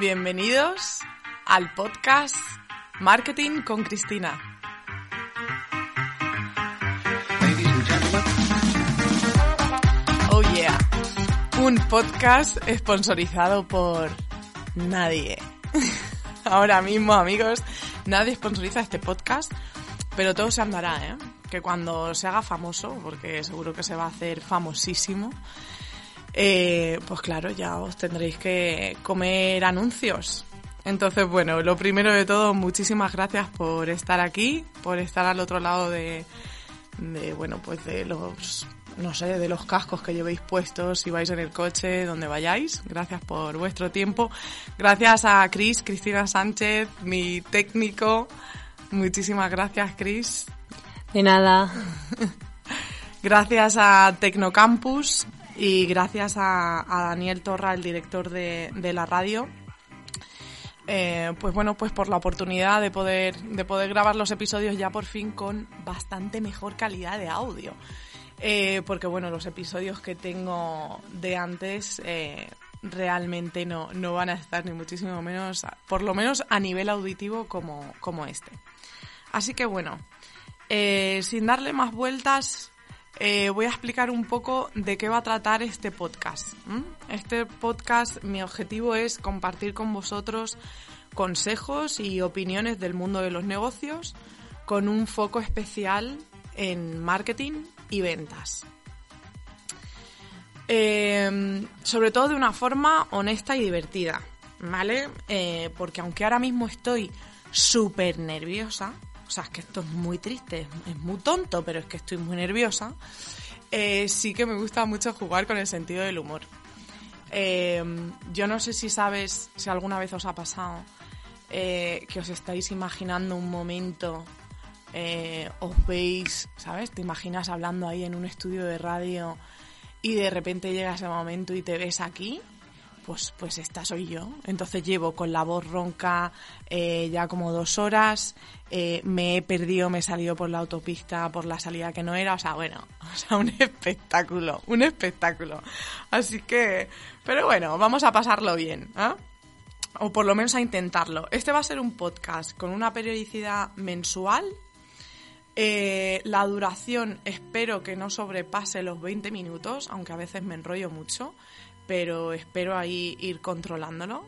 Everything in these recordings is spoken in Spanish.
Bienvenidos al podcast Marketing con Cristina. Oh yeah. Un podcast sponsorizado por nadie. Ahora mismo, amigos, nadie sponsoriza este podcast, pero todo se andará, ¿eh? Que cuando se haga famoso, porque seguro que se va a hacer famosísimo, eh, pues claro, ya os tendréis que comer anuncios. Entonces, bueno, lo primero de todo, muchísimas gracias por estar aquí, por estar al otro lado de, de bueno, pues de los, no sé, de los cascos que llevéis puestos si vais en el coche, donde vayáis. Gracias por vuestro tiempo. Gracias a Cris, Cristina Sánchez, mi técnico. Muchísimas gracias, Cris. De nada. gracias a Tecnocampus, y gracias a, Daniel Torra, el director de, la radio, eh, pues bueno, pues por la oportunidad de poder, de poder grabar los episodios ya por fin con bastante mejor calidad de audio. Eh, porque bueno, los episodios que tengo de antes eh, realmente no, no van a estar ni muchísimo menos, por lo menos a nivel auditivo como, como este. Así que bueno, sin darle más vueltas, eh, voy a explicar un poco de qué va a tratar este podcast. Este podcast, mi objetivo es compartir con vosotros consejos y opiniones del mundo de los negocios con un foco especial en marketing y ventas. Em, sobre todo de una forma honesta y divertida, ¿vale? Eh, porque aunque ahora mismo estoy súper nerviosa, o sea, es que esto es muy triste, es muy tonto, pero es que estoy muy nerviosa, eh, sí que me gusta mucho jugar con el sentido del humor. Eh, yo no sé si sabes, si alguna vez os ha pasado, eh, que os estáis imaginando un momento, os veis, ¿sabes? Te imaginas hablando ahí en un estudio de radio y de repente llega ese momento y te ves aquí pues, pues esta soy yo. Entonces llevo con la voz ronca eh, ya como dos horas, eh, me he perdido, me he salido por la autopista por la salida que no era, o sea, bueno, o sea, un espectáculo, un espectáculo. Así que, pero bueno, vamos a pasarlo bien, ¿eh? O por lo menos a intentarlo. Este va a ser un podcast con una periodicidad mensual. Eh, la duración espero que no sobrepase los 20 minutos, aunque a veces me enrollo mucho pero espero ahí ir controlándolo.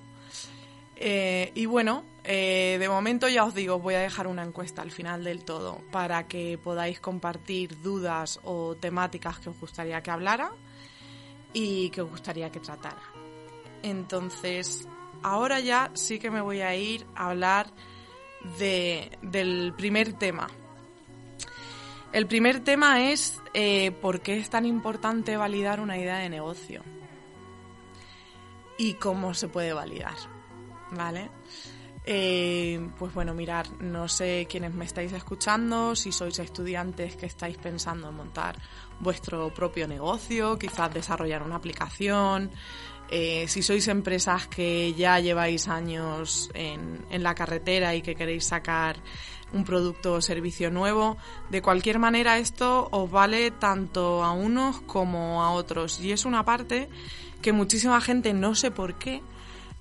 Eh, y bueno, eh, de momento ya os digo, voy a dejar una encuesta al final del todo para que podáis compartir dudas o temáticas que os gustaría que hablara y que os gustaría que tratara. Entonces, ahora ya sí que me voy a ir a hablar del primer tema. El primer tema es eh, por qué es tan importante validar una idea de negocio y cómo se puede validar, ¿vale? Eh, pues bueno, mirar, no sé quiénes me estáis escuchando, si sois estudiantes que estáis pensando en montar vuestro propio negocio, quizás desarrollar una aplicación, eh, si sois empresas que ya lleváis años en, la carretera y que queréis sacar un producto o servicio nuevo, de cualquier manera esto os vale tanto a unos como a otros y es una parte que muchísima gente, no sé por qué,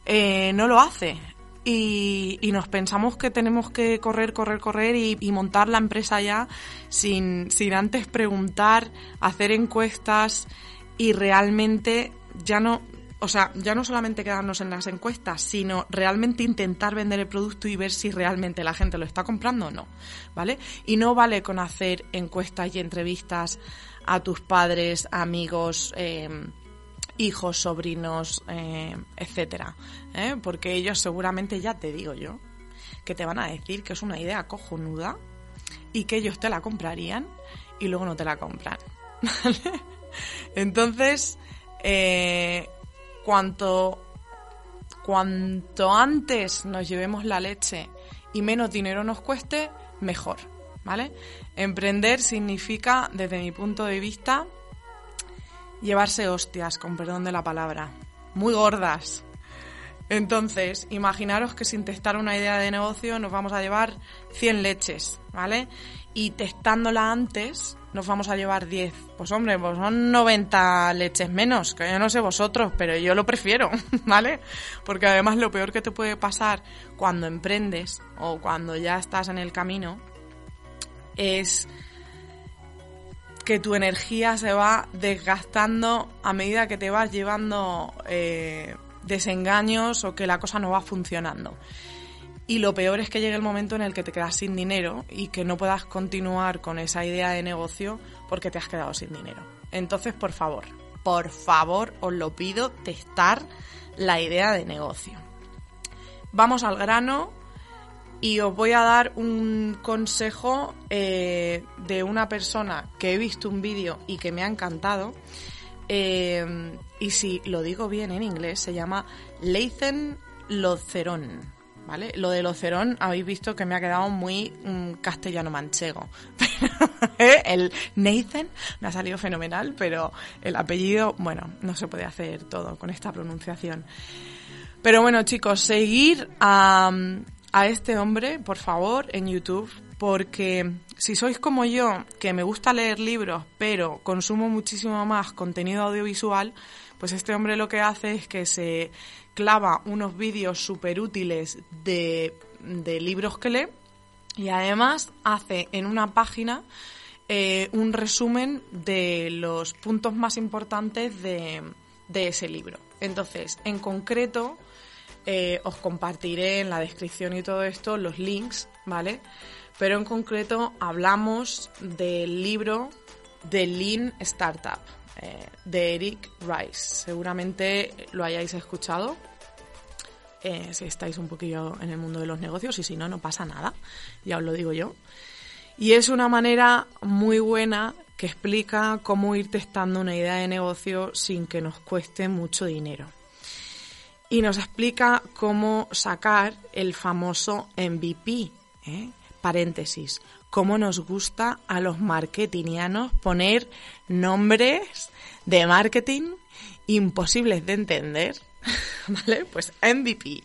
eh, no lo hace. Y, nos pensamos que tenemos que correr, correr, correr y, montar la empresa ya sin, sin antes preguntar, hacer encuestas y realmente ya no, o sea, ya no solamente quedarnos en las encuestas, sino realmente intentar vender el producto y ver si realmente la gente lo está comprando o no, ¿vale? Y no vale con hacer encuestas y entrevistas a tus padres, amigos, eh, hijos, sobrinos, eh, etcétera, ¿eh? porque ellos seguramente ya te digo yo que te van a decir que es una idea cojonuda y que ellos te la comprarían y luego no te la compran. Entonces, eh, cuanto, cuanto antes nos llevemos la leche y menos dinero nos cueste, mejor. ¿Vale? Emprender significa, desde mi punto de vista, llevarse hostias, con perdón de la palabra, muy gordas. Entonces, imaginaros que sin testar una idea de negocio nos vamos a llevar 100 leches, ¿vale? Y testándola antes, nos vamos a llevar 10. Pues hombre, pues son 90 leches menos, que yo no sé vosotros, pero yo lo prefiero, ¿vale? Porque además lo peor que te puede pasar cuando emprendes o cuando ya estás en el camino es que tu energía se va desgastando a medida que te vas llevando eh, desengaños o que la cosa no va funcionando. Y lo peor es que llegue el momento en el que te quedas sin dinero y que no puedas continuar con esa idea de negocio porque te has quedado sin dinero. Entonces, por favor, por favor, os lo pido, testar la idea de negocio. Vamos al grano y os voy a dar un consejo eh, de una persona que he visto un vídeo y que me ha encantado. Eh, y si lo digo bien en inglés, se llama Leithen Loceron ¿vale? Lo del Ocerón habéis visto que me ha quedado muy mm, castellano-manchego. ¿eh? el Nathan me ha salido fenomenal, pero el apellido, bueno, no se puede hacer todo con esta pronunciación. Pero bueno, chicos, seguir a, a este hombre, por favor, en YouTube, porque si sois como yo, que me gusta leer libros, pero consumo muchísimo más contenido audiovisual, pues este hombre lo que hace es que se clava unos vídeos súper útiles de, libros que lee y además hace en una página eh, un resumen de los puntos más importantes de, ese libro. Entonces, en concreto, eh, os compartiré en la descripción y todo esto los links, ¿vale? Pero en concreto hablamos del libro de Lean Startup, eh, de Eric Rice. Seguramente lo hayáis escuchado. Eh, si estáis un poquillo en el mundo de los negocios y si no, no pasa nada, ya os lo digo yo. Y es una manera muy buena que explica cómo ir testando una idea de negocio sin que nos cueste mucho dinero. Y nos explica cómo sacar el famoso MVP, ¿eh? paréntesis, cómo nos gusta a los marketingianos poner nombres de marketing imposibles de entender, ¿vale? Pues MVP,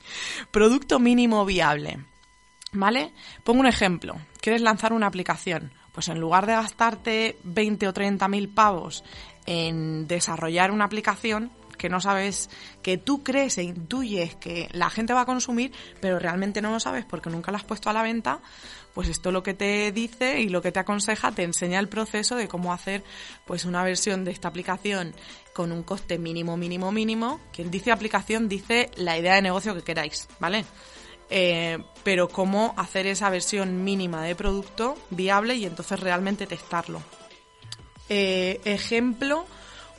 producto mínimo viable, ¿vale? Pongo un ejemplo, quieres lanzar una aplicación, pues en lugar de gastarte 20 o 30 mil pavos en desarrollar una aplicación, que no sabes, que tú crees e intuyes que la gente va a consumir, pero realmente no lo sabes porque nunca la has puesto a la venta, pues esto lo que te dice y lo que te aconseja te enseña el proceso de cómo hacer pues una versión de esta aplicación con un coste mínimo, mínimo, mínimo. Quien dice aplicación dice la idea de negocio que queráis, ¿vale? Eh, pero cómo hacer esa versión mínima de producto viable y entonces realmente testarlo. Eh, ejemplo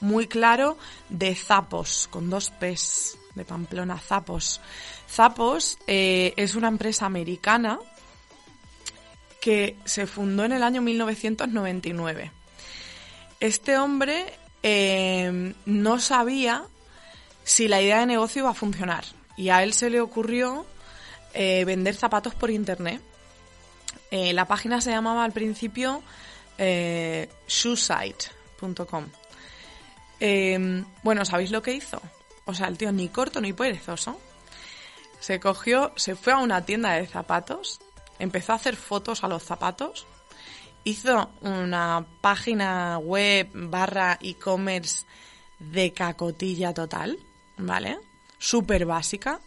muy claro de Zapos, con dos P's, de Pamplona, Zapos. Zapos eh, es una empresa americana que se fundó en el año 1999. Este hombre eh, no sabía si la idea de negocio iba a funcionar y a él se le ocurrió eh, vender zapatos por internet. La página se llamaba al principio shoesite.com. bueno, ¿sabéis lo que hizo? O sea, el tío ni corto ni perezoso. Se cogió, se fue a una tienda de zapatos empezó a hacer fotos a los zapatos, hizo una página web barra e-commerce de cacotilla total, ¿vale? Súper básica.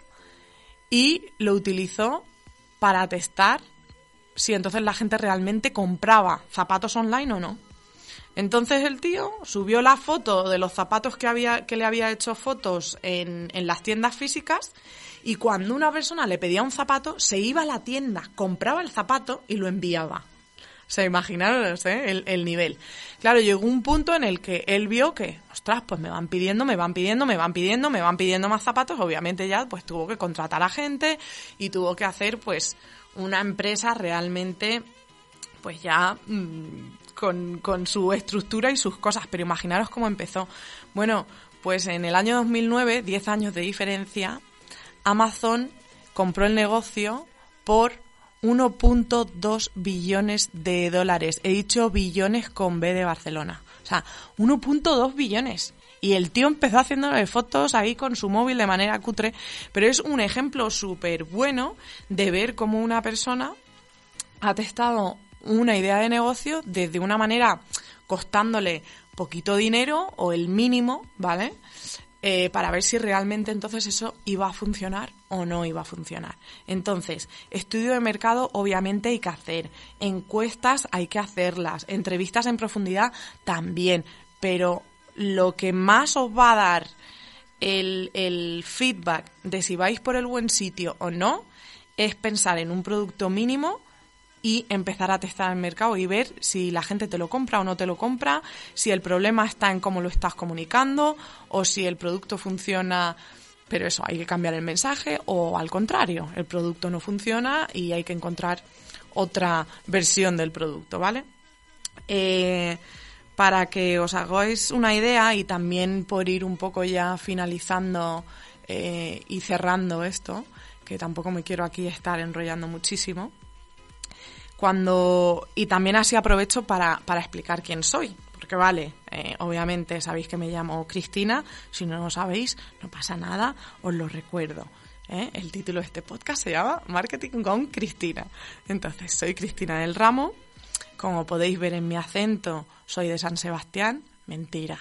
Y lo utilizó para testar si entonces la gente realmente compraba zapatos online o no. Entonces el tío subió la foto de los zapatos que, había, que le había hecho fotos en, en las tiendas físicas y cuando una persona le pedía un zapato, se iba a la tienda, compraba el zapato y lo enviaba. O sea, ¿eh? el, nivel. Claro, llegó un punto en el que él vio que, ostras, pues me van pidiendo, me van pidiendo, me van pidiendo, me van pidiendo más zapatos. Obviamente ya pues tuvo que contratar a gente y tuvo que hacer pues una empresa realmente pues ya mm, con, con su estructura y sus cosas. Pero imaginaros cómo empezó. Bueno, pues en el año 2009, 10 años de diferencia, Amazon compró el negocio por 1.2 billones de dólares. He dicho billones con B de Barcelona. O sea, 1.2 billones. Y el tío empezó haciéndole fotos ahí con su móvil de manera cutre, pero es un ejemplo súper bueno de ver cómo una persona ha testado una idea de negocio desde una manera costándole poquito dinero o el mínimo, ¿vale? Eh, para ver si realmente entonces eso iba a funcionar o no iba a funcionar. Entonces, estudio de mercado obviamente hay que hacer, encuestas hay que hacerlas, entrevistas en profundidad también, pero lo que más os va a dar el, el feedback de si vais por el buen sitio o no es pensar en un producto mínimo y empezar a testar el mercado y ver si la gente te lo compra o no te lo compra, si el problema está en cómo lo estás comunicando o si el producto funciona, pero eso, hay que cambiar el mensaje o al contrario, el producto no funciona y hay que encontrar otra versión del producto, ¿vale? Eh, para que os hagáis una idea y también por ir un poco ya finalizando eh, y cerrando esto, que tampoco me quiero aquí estar enrollando muchísimo, cuando y también así aprovecho para, para explicar quién soy porque vale eh, obviamente sabéis que me llamo Cristina si no lo sabéis no pasa nada os lo recuerdo ¿eh? el título de este podcast se llama Marketing con Cristina entonces soy Cristina del Ramo como podéis ver en mi acento soy de San Sebastián mentira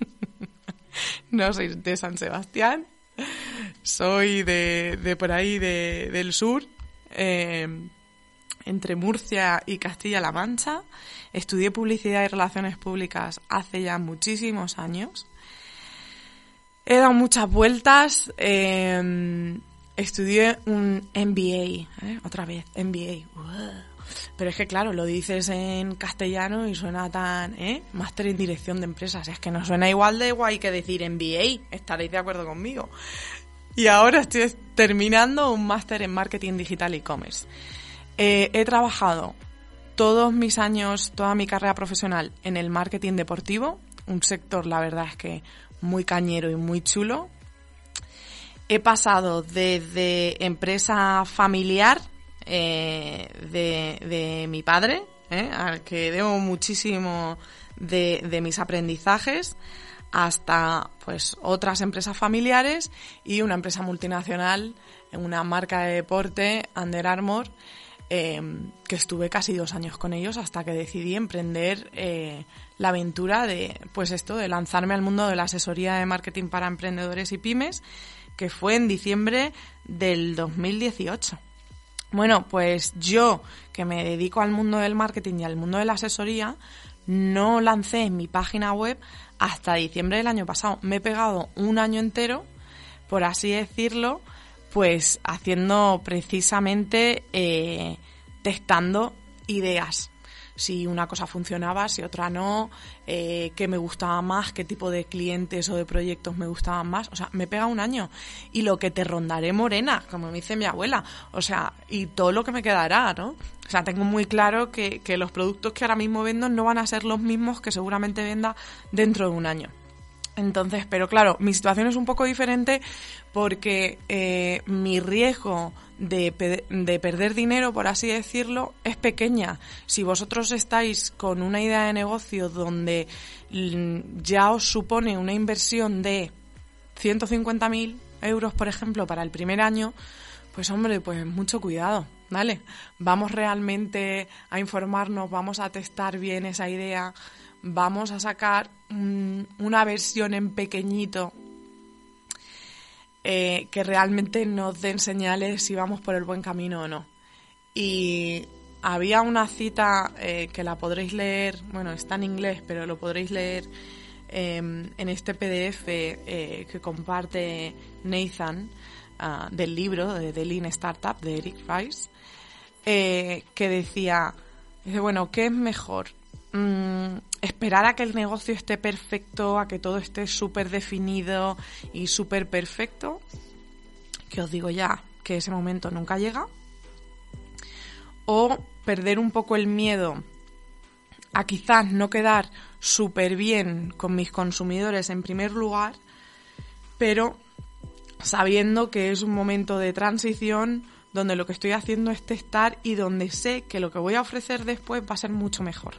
no soy de San Sebastián soy de, de por ahí de, del sur eh, entre Murcia y Castilla-La Mancha. Estudié publicidad y relaciones públicas hace ya muchísimos años. He dado muchas vueltas. Em, estudié un MBA, ¿eh? otra vez, MBA. Pero es que claro, lo dices en castellano y suena tan, ¿eh? Máster en dirección de empresas. Es que no suena igual de guay que decir MBA. Estaréis de acuerdo conmigo. Y ahora estoy terminando un máster en marketing digital e commerce. Eh, he trabajado todos mis años, toda mi carrera profesional en el marketing deportivo, un sector, la verdad es que muy cañero y muy chulo. He pasado desde empresa familiar eh, de, mi padre, eh, al que debo muchísimo de, de, mis aprendizajes, hasta pues otras empresas familiares y una empresa multinacional, una marca de deporte, Under Armour, Em, que estuve casi dos años con ellos hasta que decidí emprender eh, la aventura de, pues esto, de lanzarme al mundo de la asesoría de marketing para emprendedores y pymes, que fue en diciembre del 2018. Bueno, pues yo, que me dedico al mundo del marketing y al mundo de la asesoría, no lancé mi página web hasta diciembre del año pasado. Me he pegado un año entero, por así decirlo, pues haciendo precisamente, eh, testando ideas. Si una cosa funcionaba, si otra no, eh, qué me gustaba más, qué tipo de clientes o de proyectos me gustaban más. O sea, me pega un año. Y lo que te rondaré morena, como me dice mi abuela. O sea, y todo lo que me quedará, ¿no? O sea, tengo muy claro que, que los productos que ahora mismo vendo no van a ser los mismos que seguramente venda dentro de un año. Entonces, pero claro, mi situación es un poco diferente porque eh, mi riesgo de, de, perder dinero, por así decirlo, es pequeña. Si vosotros estáis con una idea de negocio donde ya os supone una inversión de 150.000 euros, por ejemplo, para el primer año, pues hombre, pues mucho cuidado, ¿vale? Vamos realmente a informarnos, vamos a testar bien esa idea vamos a sacar una versión en pequeñito eh, que realmente nos den señales si vamos por el buen camino o no. Y había una cita eh, que la podréis leer, bueno, está en inglés, pero lo podréis leer em, en este PDF eh, que comparte Nathan ah, del libro de The Lean Startup de Eric Rice, que decía, dice, bueno, ¿qué es mejor? Mm, esperar a que el negocio esté perfecto, a que todo esté súper definido y súper perfecto, que os digo ya que ese momento nunca llega, o perder un poco el miedo a quizás no quedar súper bien con mis consumidores en primer lugar, pero sabiendo que es un momento de transición donde lo que estoy haciendo es testar y donde sé que lo que voy a ofrecer después va a ser mucho mejor.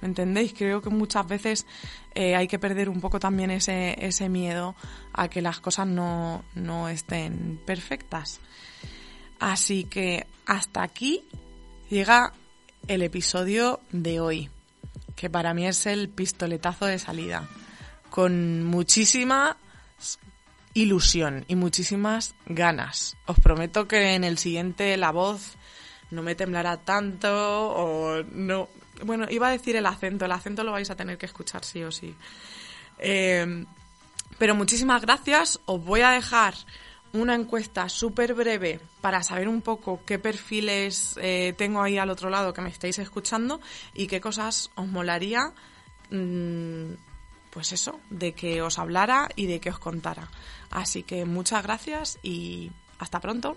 ¿Me entendéis? Creo que muchas veces eh, hay que perder un poco también ese, ese miedo a que las cosas no, no estén perfectas. Así que hasta aquí llega el episodio de hoy. que para mí es el pistoletazo de salida, con muchísima ilusión y muchísimas ganas. Os prometo que en el siguiente la voz no me temblará tanto o no... Bueno, iba a decir el acento, el acento lo vais a tener que escuchar sí o sí. Eh, pero muchísimas gracias, os voy a dejar una encuesta súper breve para saber un poco qué perfiles eh, tengo ahí al otro lado que me estáis escuchando y qué cosas os molaría, mm, pues eso, de que os hablara y de que os contara. Así que muchas gracias y hasta pronto.